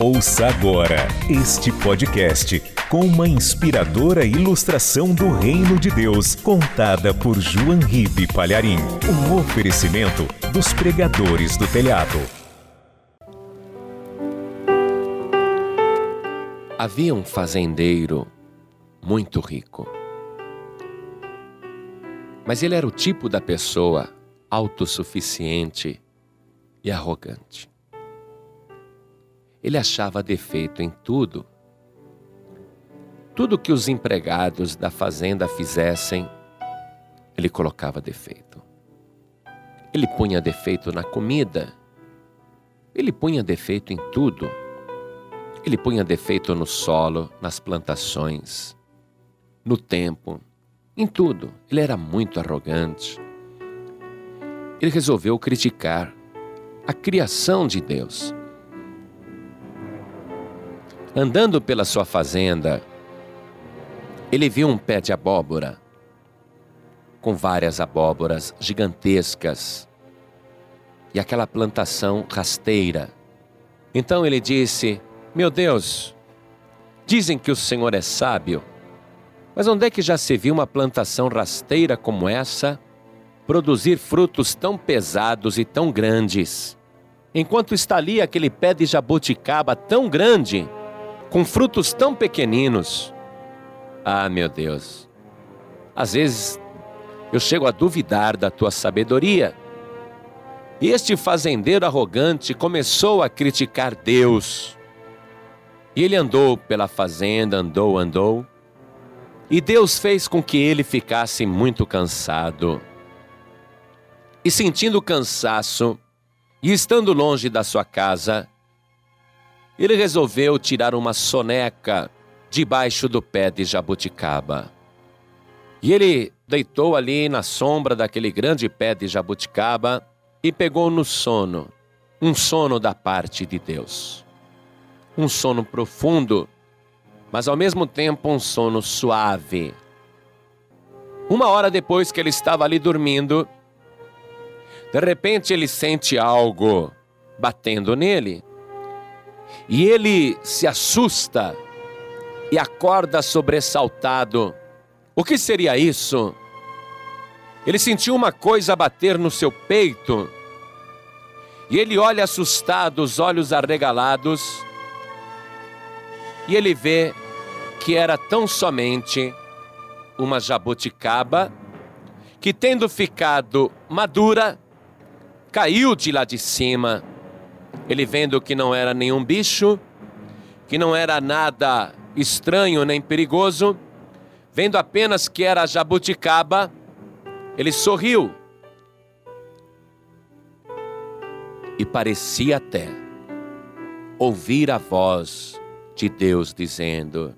Ouça agora este podcast com uma inspiradora ilustração do Reino de Deus, contada por João Ribe Palharim. Um oferecimento dos pregadores do telhado. Havia um fazendeiro muito rico. Mas ele era o tipo da pessoa autossuficiente e arrogante. Ele achava defeito em tudo. Tudo que os empregados da fazenda fizessem, ele colocava defeito. Ele punha defeito na comida, ele punha defeito em tudo. Ele punha defeito no solo, nas plantações, no tempo, em tudo. Ele era muito arrogante. Ele resolveu criticar a criação de Deus. Andando pela sua fazenda, ele viu um pé de abóbora, com várias abóboras gigantescas, e aquela plantação rasteira. Então ele disse: Meu Deus, dizem que o Senhor é sábio, mas onde é que já se viu uma plantação rasteira como essa produzir frutos tão pesados e tão grandes? Enquanto está ali aquele pé de jabuticaba tão grande, com frutos tão pequeninos. Ah, meu Deus, às vezes eu chego a duvidar da tua sabedoria. E este fazendeiro arrogante começou a criticar Deus. E ele andou pela fazenda, andou, andou. E Deus fez com que ele ficasse muito cansado. E sentindo cansaço, e estando longe da sua casa, ele resolveu tirar uma soneca debaixo do pé de jabuticaba. E ele deitou ali na sombra daquele grande pé de jabuticaba e pegou no sono, um sono da parte de Deus. Um sono profundo, mas ao mesmo tempo um sono suave. Uma hora depois que ele estava ali dormindo, de repente ele sente algo batendo nele. E ele se assusta e acorda sobressaltado. O que seria isso? Ele sentiu uma coisa bater no seu peito. E ele olha assustado, os olhos arregalados. E ele vê que era tão somente uma jabuticaba que, tendo ficado madura, caiu de lá de cima ele vendo que não era nenhum bicho, que não era nada estranho nem perigoso, vendo apenas que era jabuticaba, ele sorriu. E parecia até ouvir a voz de Deus dizendo: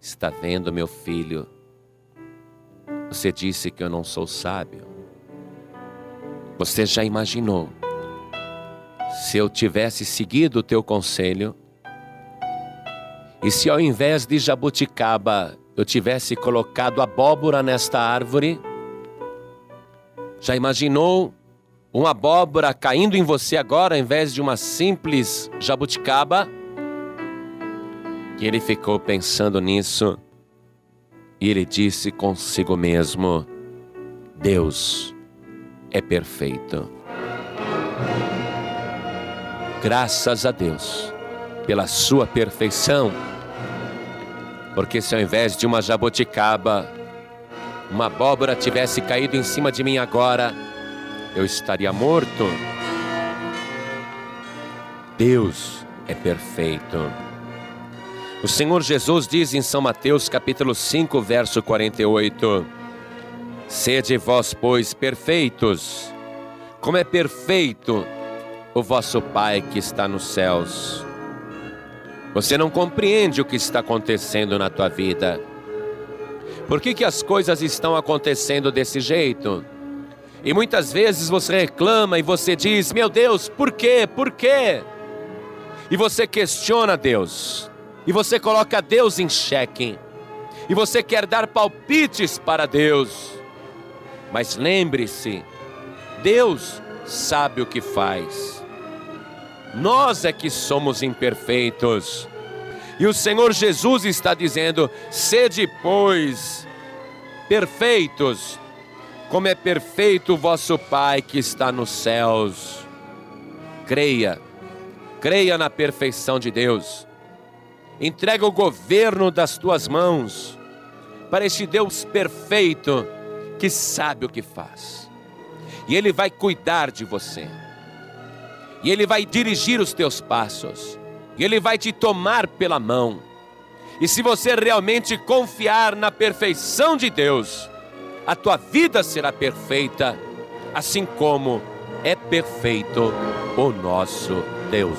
Está vendo, meu filho? Você disse que eu não sou sábio. Você já imaginou se eu tivesse seguido o teu conselho, e se ao invés de jabuticaba eu tivesse colocado abóbora nesta árvore, já imaginou uma abóbora caindo em você agora, ao invés de uma simples jabuticaba? E ele ficou pensando nisso, e ele disse consigo mesmo: Deus é perfeito. Graças a Deus pela sua perfeição. Porque se ao invés de uma jabuticaba, uma abóbora tivesse caído em cima de mim agora, eu estaria morto. Deus é perfeito. O Senhor Jesus diz em São Mateus capítulo 5, verso 48: Sede vós, pois, perfeitos, como é perfeito o vosso Pai que está nos céus. Você não compreende o que está acontecendo na tua vida. Por que, que as coisas estão acontecendo desse jeito? E muitas vezes você reclama e você diz: Meu Deus, por quê? Por quê? E você questiona Deus. E você coloca Deus em xeque. E você quer dar palpites para Deus. Mas lembre-se: Deus sabe o que faz. Nós é que somos imperfeitos. E o Senhor Jesus está dizendo: sede, pois, perfeitos, como é perfeito o vosso Pai que está nos céus. Creia, creia na perfeição de Deus. Entrega o governo das tuas mãos para este Deus perfeito que sabe o que faz. E Ele vai cuidar de você. E Ele vai dirigir os teus passos. E Ele vai te tomar pela mão. E se você realmente confiar na perfeição de Deus, a tua vida será perfeita, assim como é perfeito o nosso Deus.